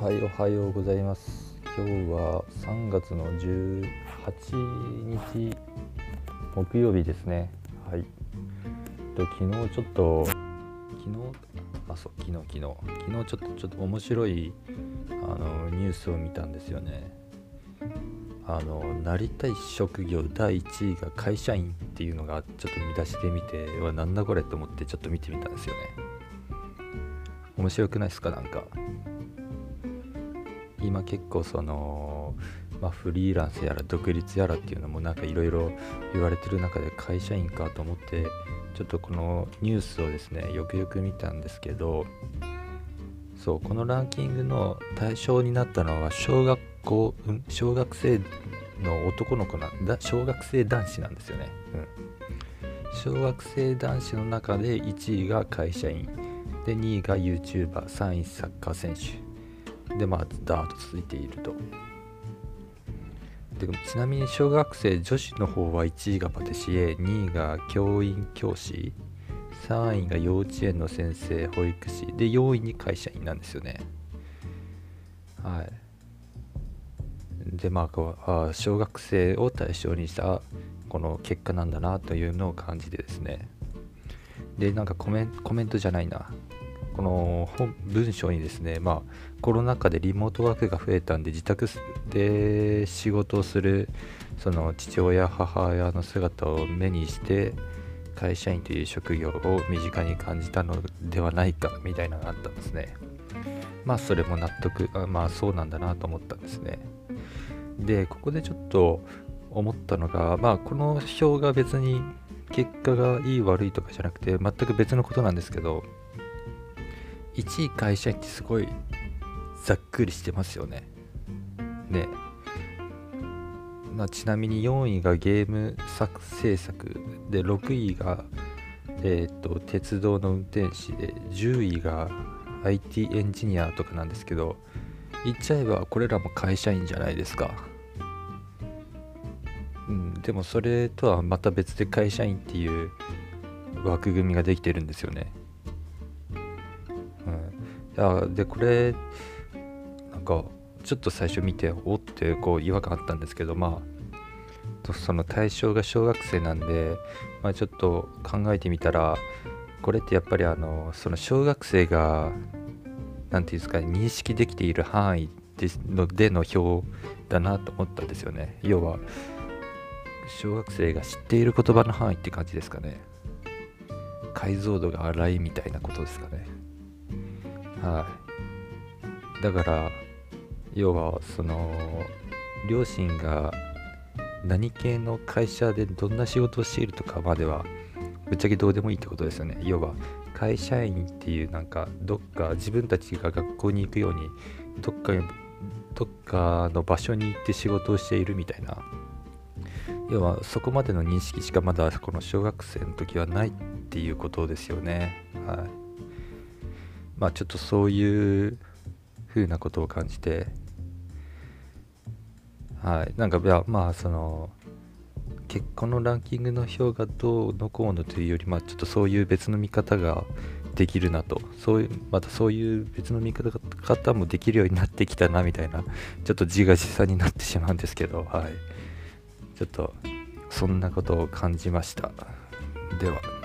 はいおはようございます。今日は3月の18日木曜日ですね。はい。と昨日ちょっと昨日あそう昨日昨日。昨日ちょっとちょっと面白いあのニュースを見たんですよね。あのなりたい職業第1位が会社員っていうのがちょっと見出しで見てはなんだこれと思ってちょっと見てみたんですよね。面白くないですかなんか。今結構その、まあ、フリーランスやら独立やらっていうのもなんかいろいろ言われてる中で会社員かと思ってちょっとこのニュースをですねよくよく見たんですけどそうこのランキングの対象になったのは小学校、うん、小学生の男の子なんだ小学生男子なんですよね、うん、小学生男子の中で1位が会社員で2位が YouTuber3 位サッカー選手。でまあダーッと続いていると。でちなみに小学生女子の方は1位がパティシエ2位が教員教師3位が幼稚園の先生保育士で4位に会社員なんですよね。はい。でまあ小学生を対象にしたこの結果なんだなというのを感じてですね。でなんかコメコメントじゃないな。この文章にですね、まあ、コロナ禍でリモートワークが増えたんで自宅で仕事をするその父親母親の姿を目にして会社員という職業を身近に感じたのではないかみたいなのがあったんですね。まあそれも納得まあそうなんだなと思ったんですね。でここでちょっと思ったのがまあこの表が別に結果がいい悪いとかじゃなくて全く別のことなんですけど1位会社員ってすごいざっくりしてますよね。で、まあ、ちなみに4位がゲーム作制作で6位が、えーと、鉄道の運転士で10位が IT エンジニアとかなんですけど言っちゃえばこれらも会社員じゃないですか。うん、でもそれとはまた別で会社員っていう枠組みができてるんですよね。やでこれなんかちょっと最初見ておってこう違和感あったんですけどまあその対象が小学生なんで、まあ、ちょっと考えてみたらこれってやっぱりあのその小学生が何て言うんですか認識できている範囲でのでの表だなと思ったんですよね。要は小学生が知っている言葉の範囲って感じですかね。解像度が荒いみたいなことですかね。はい。だから要はその両親が何系の会社でどんな仕事をしているとかまではぶっちゃけどうでもいいってことですよね。要は会社員っていうなんかどっか自分たちが学校に行くようにどっかどっかの場所に行って仕事をしているみたいな。要はそこまでの認識しかまだこの小学生の時はないっていうことですよね。はい。まあちょっとそういう風なことを感じてはい。なんかいやまあその結婚のランキングの表がどうのこうのというよりまあちょっとそういう別の見方ができるなと。そういうまたそういう別の見方もできるようになってきたなみたいなちょっと自画自賛になってしまうんですけどはい。ちょっとそんなことを感じました。では。